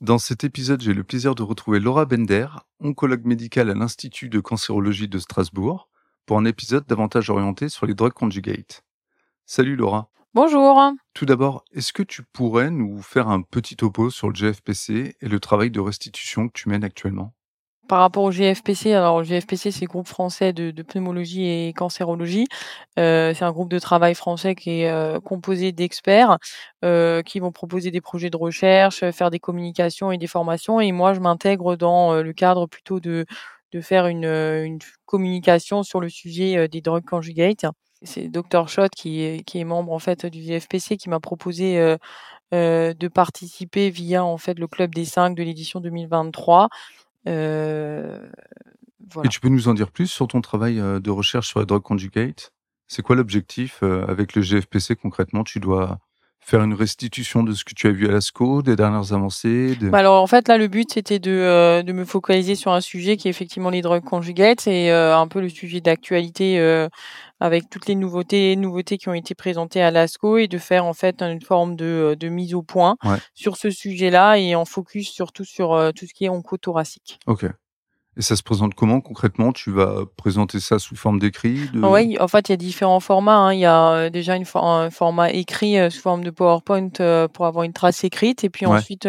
Dans cet épisode, j'ai le plaisir de retrouver Laura Bender, oncologue médicale à l'Institut de cancérologie de Strasbourg, pour un épisode davantage orienté sur les drugs conjugates. Salut Laura. Bonjour. Tout d'abord, est-ce que tu pourrais nous faire un petit topo sur le GFPC et le travail de restitution que tu mènes actuellement? Par rapport au GFPC, alors le GFPC, c'est le groupe français de, pneumologie et cancérologie. Euh, c'est un groupe de travail français qui est euh, composé d'experts euh, qui vont proposer des projets de recherche, faire des communications et des formations. Et moi, je m'intègre dans le cadre plutôt de, de faire une, une communication sur le sujet des drogues conjugates. C'est Dr Schott qui est, qui est membre en fait du GFPC qui m'a proposé de participer via en fait le club des 5 de l'édition 2023 euh, Et tu peux nous en dire plus sur ton travail euh, de recherche sur les drogues conjugates C'est quoi l'objectif euh, avec le GFPC concrètement? Tu dois faire une restitution de ce que tu as vu à l'ASCO, des dernières avancées bah Alors en fait là le but c'était de, de me focaliser sur un sujet qui est effectivement les drogues conjugates et un peu le sujet d'actualité avec toutes les nouveautés, nouveautés qui ont été présentées à l'ASCO et de faire en fait une forme de, de mise au point sur ce sujet-là et en focus surtout sur euh, tout ce qui est oncothoracique. Ok. Et ça se présente comment concrètement? Tu vas présenter ça sous forme d'écrit Oui, en fait, il y a différents formats. Hein. Il y a euh, déjà une un format écrit euh, sous forme de PowerPoint euh, pour avoir une trace écrite. Et puis ensuite,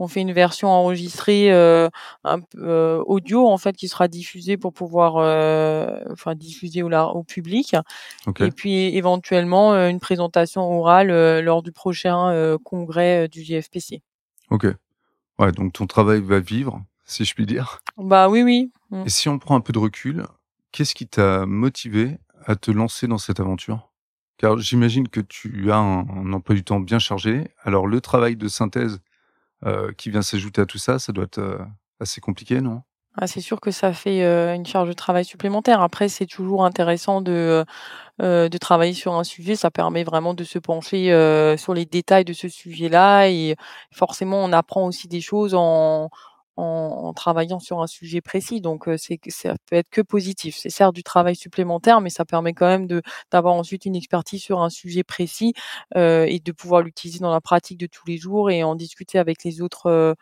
on fait une version enregistrée un, audio en fait qui sera diffusée pour pouvoir, enfin diffusée au, au public. Et puis éventuellement une présentation orale lors du prochain congrès du GFPC. Ok. Ouais, donc ton travail va vivre si je puis dire. Bah oui, oui. Mm. Et si on prend un peu de recul, qu'est-ce qui t'a motivé à te lancer dans cette aventure? Car j'imagine que tu as un, emploi du temps bien chargé. Alors le travail de synthèse euh, qui vient s'ajouter à tout ça, ça doit être euh, assez compliqué, non? Ah, c'est sûr que ça fait euh, une charge de travail supplémentaire. Après, c'est toujours intéressant de, de travailler sur un sujet. Ça permet vraiment de se pencher sur les détails de ce sujet-là. Et forcément, on apprend aussi des choses en, en, travaillant sur un sujet précis. Donc, c'est ça peut être que positif. C'est certes du travail supplémentaire, mais ça permet quand même d'avoir ensuite une expertise sur un sujet précis et de pouvoir l'utiliser dans la pratique de tous les jours et en discuter avec les autres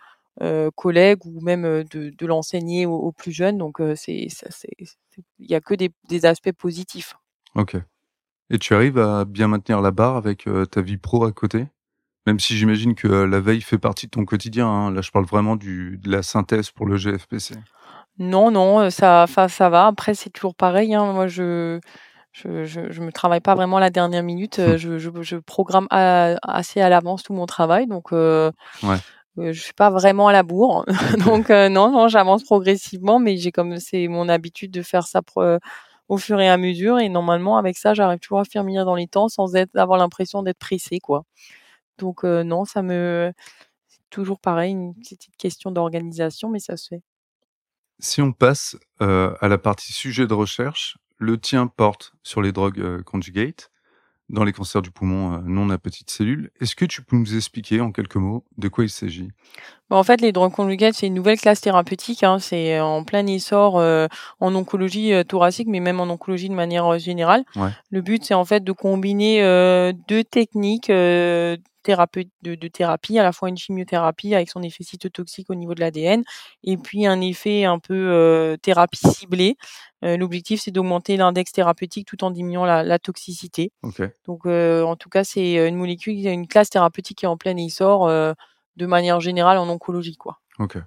collègues ou même de, l'enseigner aux, plus jeunes. Donc, il n'y a que des, aspects positifs. Ok. Et tu arrives à bien maintenir la barre avec ta vie pro à côté? Même si j'imagine que euh, la veille fait partie de ton quotidien. Hein. Là, je parle vraiment du, de la synthèse pour le GFPC. Non, non, euh, ça, ça va. Après, c'est toujours pareil. Hein. Moi, je, je, je, me travaille pas vraiment à la dernière minute. Euh, je, je, programme assez à l'avance tout mon travail. Donc, euh, ouais. je suis pas vraiment à la bourre. donc, non, non, j'avance progressivement. Mais j'ai comme c'est mon habitude de faire ça au fur et à mesure. Et normalement, avec ça, j'arrive toujours à finir dans les temps sans être, avoir l'impression d'être pressé, quoi. Donc non, ça me c'est toujours pareil, une petite question d'organisation, mais ça se fait. Si on passe à la partie sujet de recherche, le tien porte sur les drogues conjugates dans les cancers du poumon non à petites cellules. Est-ce que tu peux nous expliquer en quelques mots de quoi il s'agit? Bah, En fait, les drogues conjugates, c'est une nouvelle classe thérapeutique. Hein. c'est en plein essor en oncologie thoracique, mais même en oncologie de manière générale. Le but, c'est en fait de combiner deux techniques de, de, thérapie, à la fois une chimiothérapie avec son effet cytotoxique au niveau de l'ADN, et puis un effet un peu euh, thérapie ciblée. Euh, l'objectif, c'est d'augmenter l'index thérapeutique tout en diminuant la, toxicité. Donc, euh, en tout cas, c'est une molécule, une classe thérapeutique qui est en plein essor de manière générale en oncologie, quoi. Ok.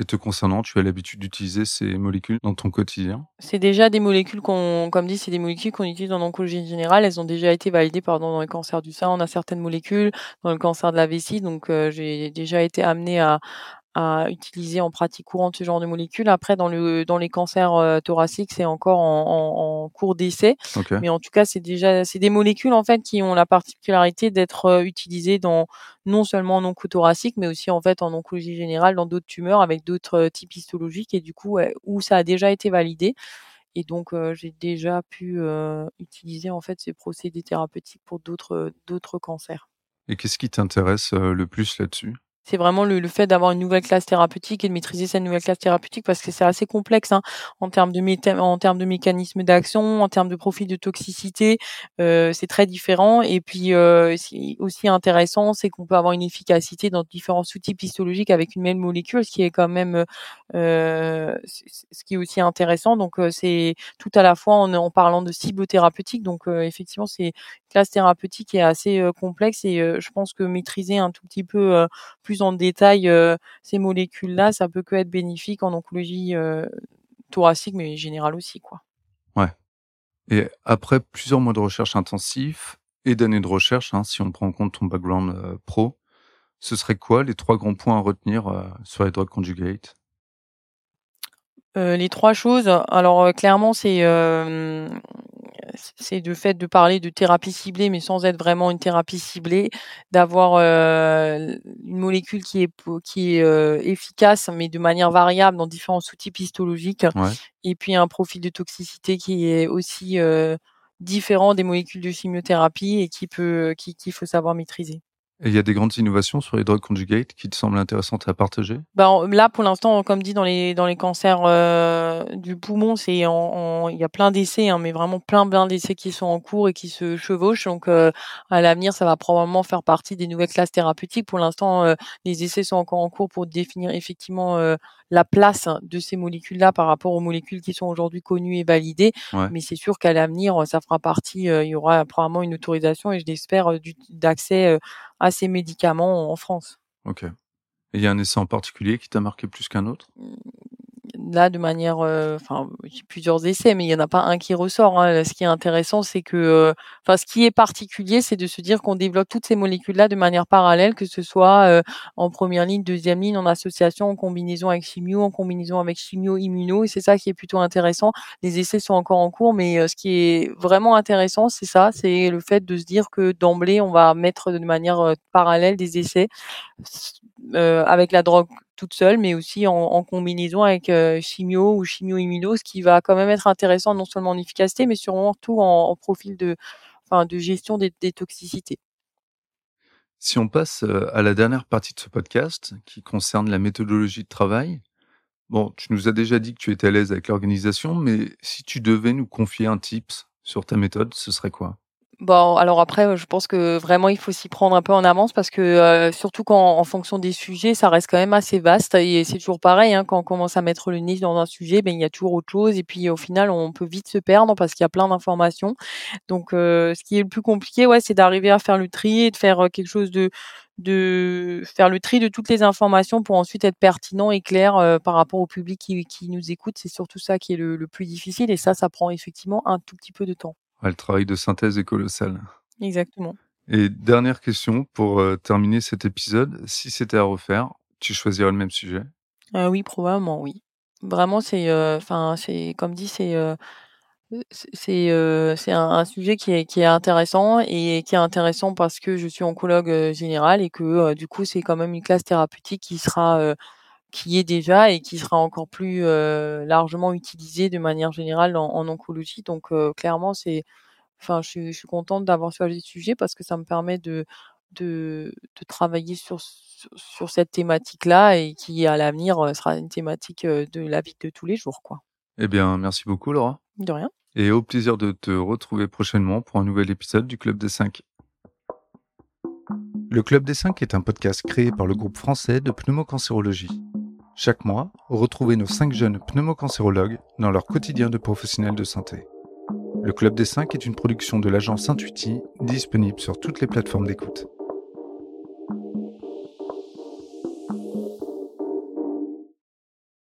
Et te concernant, tu as l'habitude d'utiliser ces molécules dans ton quotidien? C'est déjà des molécules qu'on, comme dit, c'est des molécules qu'on utilise en oncologie générale. Elles ont déjà été validées pardon, dans le cancer du sein. On a certaines molécules dans le cancer de la vessie. Donc, euh, j'ai déjà été amenée à, à utiliser en pratique courante ce genre de molécules. Après, dans le dans les cancers euh, thoraciques, c'est encore en, en, en cours d'essai, mais en tout cas, c'est déjà c'est des molécules en fait qui ont la particularité d'être euh, utilisées dans non seulement en oncothoracique, mais aussi en fait en oncologie générale dans d'autres tumeurs avec d'autres euh, types histologiques et du coup où ça a déjà été validé. Et donc j'ai déjà pu utiliser en fait ces procédés thérapeutiques pour d'autres d'autres cancers. Et qu'est-ce qui t'intéresse le plus là-dessus? C'est vraiment le, le fait d'avoir une nouvelle classe thérapeutique et de maîtriser cette nouvelle classe thérapeutique parce que c'est assez complexe hein, en termes de en termes de mécanismes d'action, en termes de profil de toxicité, euh, c'est très différent. Et puis euh, aussi intéressant, c'est qu'on peut avoir une efficacité dans différents sous-types histologiques avec une même molécule, ce qui est quand même euh, ce qui est aussi intéressant. Donc euh, c'est tout à la fois en, en parlant de cible thérapeutique. Donc euh, effectivement, c'est classe thérapeutique qui est assez euh, complexe et je pense que maîtriser un tout petit peu euh, plus en détail euh, ces molécules-là, ça peut que être bénéfique en oncologie euh, thoracique, mais générale aussi, quoi. Et après plusieurs mois de recherche intensifs et d'années de recherche, hein, si on prend en compte ton background euh, pro, ce serait quoi les trois grands points à retenir euh, sur les drugs conjugates? Euh, les trois choses, alors clairement, c'est c'est le fait de parler de thérapie ciblée, mais sans être vraiment une thérapie ciblée, d'avoir euh, une molécule qui est qui est euh, efficace, mais de manière variable dans différents sous-types histologiques, Ouais. et puis un profil de toxicité qui est aussi euh, différent des molécules de chimiothérapie et qui peut qui qu'il faut savoir maîtriser. Et il y a des grandes innovations sur les drugs conjugates qui te semblent intéressantes à partager? En- là, pour l'instant, comme dit dans les dans les cancers euh, du poumon, c'est il y a plein d'essais, hein, mais vraiment plein plein d'essais qui sont en cours et qui se chevauchent. Donc, euh, à l'avenir, ça va probablement faire partie des nouvelles classes thérapeutiques. Pour l'instant, euh, les essais sont encore en cours pour définir effectivement euh, la place de ces molécules-là par rapport aux molécules qui sont aujourd'hui connues et validées. Ouais. Mais c'est sûr qu'à l'avenir, ça fera partie. euh, il y aura probablement une autorisation et je l'espère euh, d'accès euh, à ces médicaments en France. Ok. Et il y a un essai en particulier qui t'a marqué plus qu'un autre? Là de manière euh, enfin plusieurs essais mais il y en a pas un qui ressort hein. ce qui est intéressant c'est que euh, enfin ce qui est particulier c'est de se dire qu'on développe toutes ces molécules là de manière parallèle que ce soit euh, en première ligne deuxième ligne en association en combinaison avec chimio en combinaison avec chimio immuno et c'est ça qui est plutôt intéressant les essais sont encore en cours mais ce qui est vraiment intéressant c'est ça c'est le fait de se dire que d'emblée on va mettre de manière parallèle des essais euh, avec la drogue toute seule, mais aussi en, combinaison avec euh, chimio ou chimio-immuno, ce qui va quand même être intéressant non seulement en efficacité, mais surtout en, en profil de, enfin, de gestion des, des toxicités. Si on passe euh, à la dernière partie de ce podcast qui concerne la méthodologie de travail, bon, tu nous as déjà dit que tu étais à l'aise avec l'organisation, mais si tu devais nous confier un tips sur ta méthode, ce serait quoi? Bon, alors après, je pense que vraiment il faut s'y prendre un peu en avance parce que euh, surtout quand en fonction des sujets, ça reste quand même assez vaste et c'est toujours pareil. Hein, quand on commence à mettre le nez dans un sujet, ben il y a toujours autre chose et puis au final on peut vite se perdre parce qu'il y a plein d'informations. Donc, euh, ce qui est le plus compliqué, ouais, c'est d'arriver à faire le tri et de faire euh, quelque chose de de faire le tri de toutes les informations pour ensuite être pertinent et clair euh, par rapport au public qui, qui nous écoute. C'est surtout ça qui est le, le plus difficile et ça, ça prend effectivement un tout petit peu de temps. Le travail de synthèse est colossal. Exactement. Et dernière question pour euh, terminer cet épisode, si c'était à refaire, tu choisirais le même sujet? Euh, oui, probablement, oui. Vraiment, c'est, enfin, c'est comme dit, c'est, euh, c'est, c'est, euh, c'est un, un sujet qui est, qui est intéressant et qui est intéressant parce que je suis oncologue euh, général et que euh, du coup, c'est quand même une classe thérapeutique qui sera, euh, qui est déjà et qui sera encore plus euh, largement utilisée de manière générale en, en oncologie. Donc, euh, clairement, c'est, enfin, je, suis- je suis contente d'avoir choisi ce sujet parce que ça me permet de, de, de travailler sur, sur, sur cette thématique-là et qui, à l'avenir, euh, sera une thématique de la vie de tous les jours, quoi. Eh bien, merci beaucoup Laura. De rien. Et au plaisir de te retrouver prochainement pour un nouvel épisode du Club des 5. Le Club des 5 est un podcast créé par le groupe français de pneumocancérologie. Chaque mois, retrouvez nos 5 jeunes pneumocancérologues dans leur quotidien de professionnels de santé. Le Club des 5 est une production de l'agence Intuiti, disponible sur toutes les plateformes d'écoute.